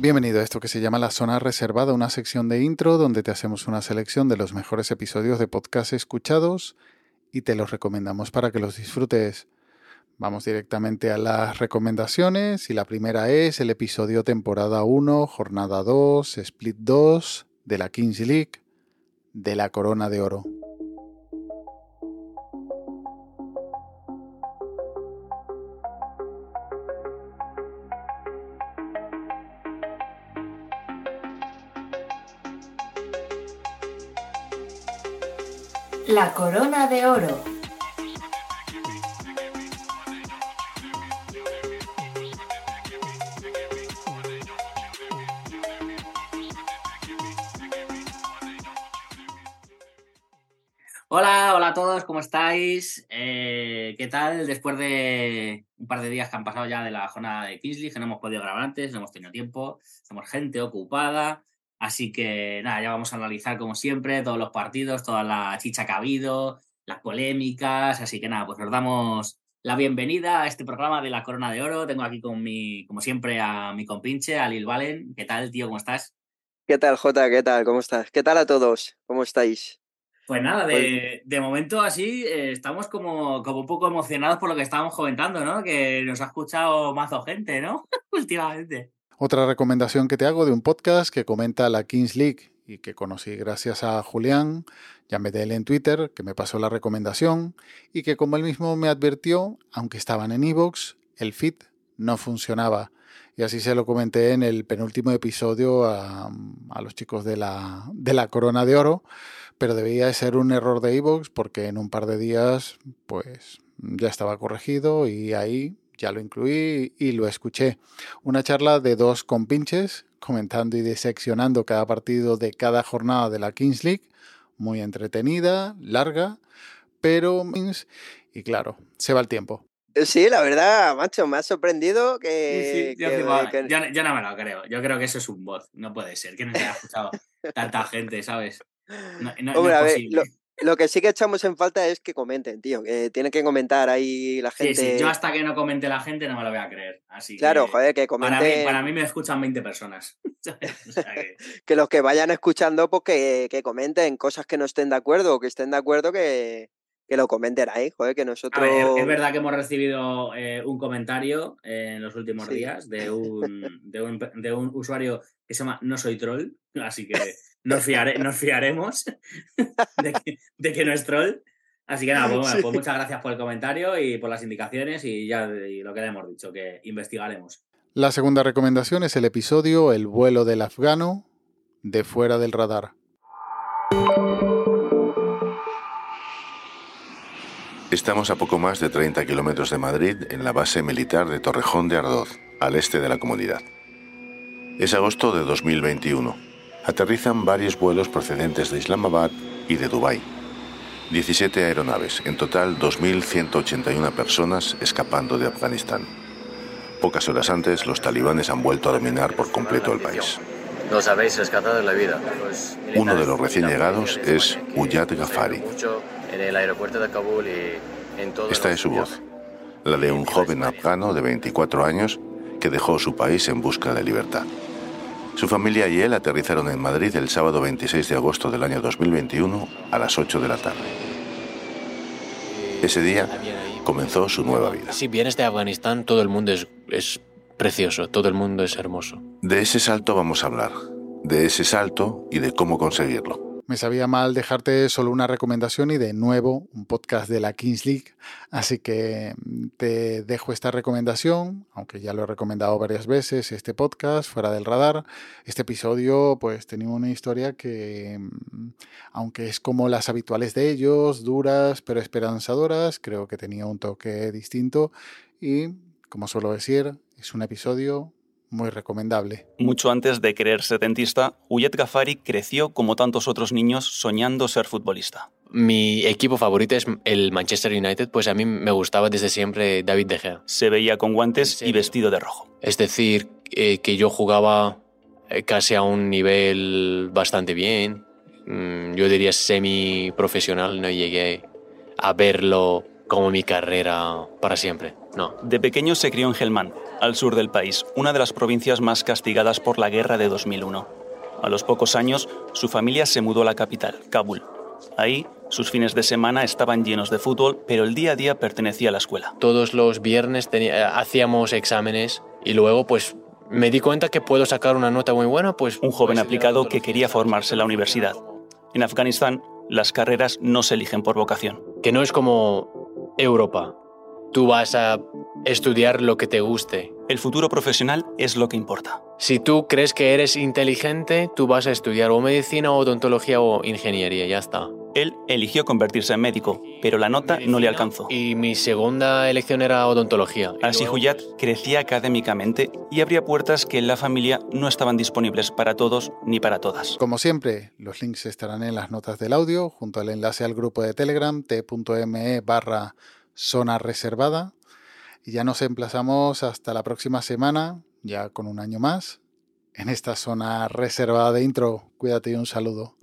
Bienvenido a esto que se llama La Zona Reservada, una sección de intro donde te hacemos una selección de los mejores episodios de podcast escuchados y te los recomendamos para que los disfrutes. Vamos directamente a las recomendaciones y la primera es el episodio temporada 1, jornada 2, split 2 de la Kings League de la Corona de Oro. La Corona de Oro. Hola, hola a todos, ¿cómo estáis? Eh, ¿Qué tal? Después de un par de días que han pasado ya de la jornada de Kingsley, que no hemos podido grabar antes, no hemos tenido tiempo, somos gente ocupada, así que nada, ya vamos a analizar como siempre todos los partidos, toda la chicha que ha habido, las polémicas, así que nada, pues nos damos la bienvenida a este programa de la Corona de Oro. Tengo aquí con mi, como siempre, a mi compinche, a Lil Valen. ¿Qué tal, tío? ¿Cómo estás? ¿Qué tal, Jota? ¿Qué tal? ¿Cómo estás? ¿Qué tal a todos? ¿Cómo estáis? Pues nada, de, de momento así eh, estamos como, como un poco emocionados por lo que estábamos comentando, ¿no? Que nos ha escuchado mazo gente, ¿no? Últimamente. Otra recomendación que te hago de un podcast que comenta la Kings League y que conocí gracias a Julián, ya me él en Twitter, que me pasó la recomendación y que como él mismo me advirtió, aunque estaban en Evox, el feed no funcionaba. Y así se lo comenté en el penúltimo episodio a, a los chicos de la, de la Corona de Oro, pero debía de ser un error de Evox porque en un par de días pues ya estaba corregido y ahí ya lo incluí y lo escuché. Una charla de dos compinches comentando y diseccionando cada partido de cada jornada de la Kings League. Muy entretenida, larga, pero... Y claro, se va el tiempo. Sí, la verdad, macho, me ha sorprendido que... Sí, sí, yo, que- digo, que- yo- yo no me lo creo. Yo creo que eso es un bot. No puede ser. Que no se haya escuchado tanta gente, ¿sabes? No, no- no Hombre, es a ver. Lo que sí que echamos en falta es que comenten, tío. Que tienen que comentar ahí la Sí, gente. sí, yo hasta que no comente la gente no me lo voy a creer. Así Claro, que joder, que para, comenten. mí, para mí me escuchan 20 personas. ¿sabes? O sea que- Que los que vayan escuchando, pues que, que comenten cosas que no estén de acuerdo o que estén de acuerdo, que, que lo comenten ahí, joder, que A nosotros. ver, es verdad que hemos recibido eh, un comentario eh, en los últimos Sí. días de un, de, un, de un usuario que se llama No Soy Troll, así que nos, fiare- nos fiaremos de que, de que no es troll. Así que nada, pues, bueno, Sí. pues muchas gracias por el comentario y por las indicaciones y ya y lo que le hemos dicho, que investigaremos. La segunda recomendación es el episodio El vuelo del afgano de fuera del radar. Estamos a poco más de 30 kilómetros de Madrid, en la base militar de Torrejón de Ardoz, al este de la comunidad. Es agosto de 2021. Aterrizan varios vuelos procedentes de Islamabad y de Dubái. 17 aeronaves, en total 2.181 personas escapando de Afganistán. Pocas horas antes, los talibanes han vuelto a dominar por completo el país. Nos habéis rescatado la vida. Los Uno de los recién llegados es Uyad Ghaffari. En el aeropuerto de Kabul y en todo Esta es su voz, la de un joven afgano de 24 años que dejó su país en busca de libertad. Su familia y él aterrizaron en Madrid el sábado 26 de agosto del año 2021 a las 8 de la tarde. Ese día comenzó su nueva vida. Si vienes de Afganistán, todo el mundo es, es precioso, todo el mundo es hermoso. De ese salto vamos a hablar, de ese salto y de cómo conseguirlo. Me sabía mal dejarte solo una recomendación y de nuevo un podcast de la Kings League, así que mm, te dejo esta recomendación, aunque ya lo he recomendado varias veces, este podcast fuera del radar. Este episodio pues tenía una historia que, mm, aunque es como las habituales de ellos, duras pero esperanzadoras, creo que tenía un toque distinto y, como suelo decir, es un episodio muy recomendable. Mucho antes de querer ser dentista, Uyed Ghaffari creció como tantos otros niños soñando ser futbolista. Mi equipo favorito es el Manchester United, pues a mí me gustaba desde siempre David De Gea. Se veía con ¿En guantes y vestido de rojo. Es decir, eh, que yo jugaba eh, casi a un nivel bastante bien. Mm, yo diría semi-profesional, no llegué a verlo como mi carrera para siempre, no. De pequeño se crió en Helmand, al sur del país, una de las provincias más castigadas por la guerra de 2001. A los pocos años, su familia se mudó a la capital, Kabul. Ahí, sus fines de semana estaban llenos de fútbol, pero el día a día pertenecía a la escuela. Todos los viernes tenía- hacíamos exámenes y luego pues me di cuenta que puedo sacar una nota muy buena, pues... Un joven pues, aplicado todos que quería fines. formarse en la universidad. En Afganistán, las carreras no se eligen por vocación. Que no es como Europa. Tú vas a estudiar lo que te guste. El futuro profesional es lo que importa. Si tú crees que eres inteligente, tú vas a estudiar o medicina, o odontología o ingeniería, ya está. Él eligió convertirse en médico, pero la nota no le alcanzó. Y mi segunda elección era odontología. Así luego, Huyat pues, crecía académicamente y abría puertas que en la familia no estaban disponibles para todos ni para todas. Como siempre, los links estarán en las notas del audio, junto al enlace al grupo de Telegram t.me barra zona reservada. Y ya nos emplazamos hasta la próxima semana, ya con un año más, en esta zona reservada de intro. Cuídate y un saludo.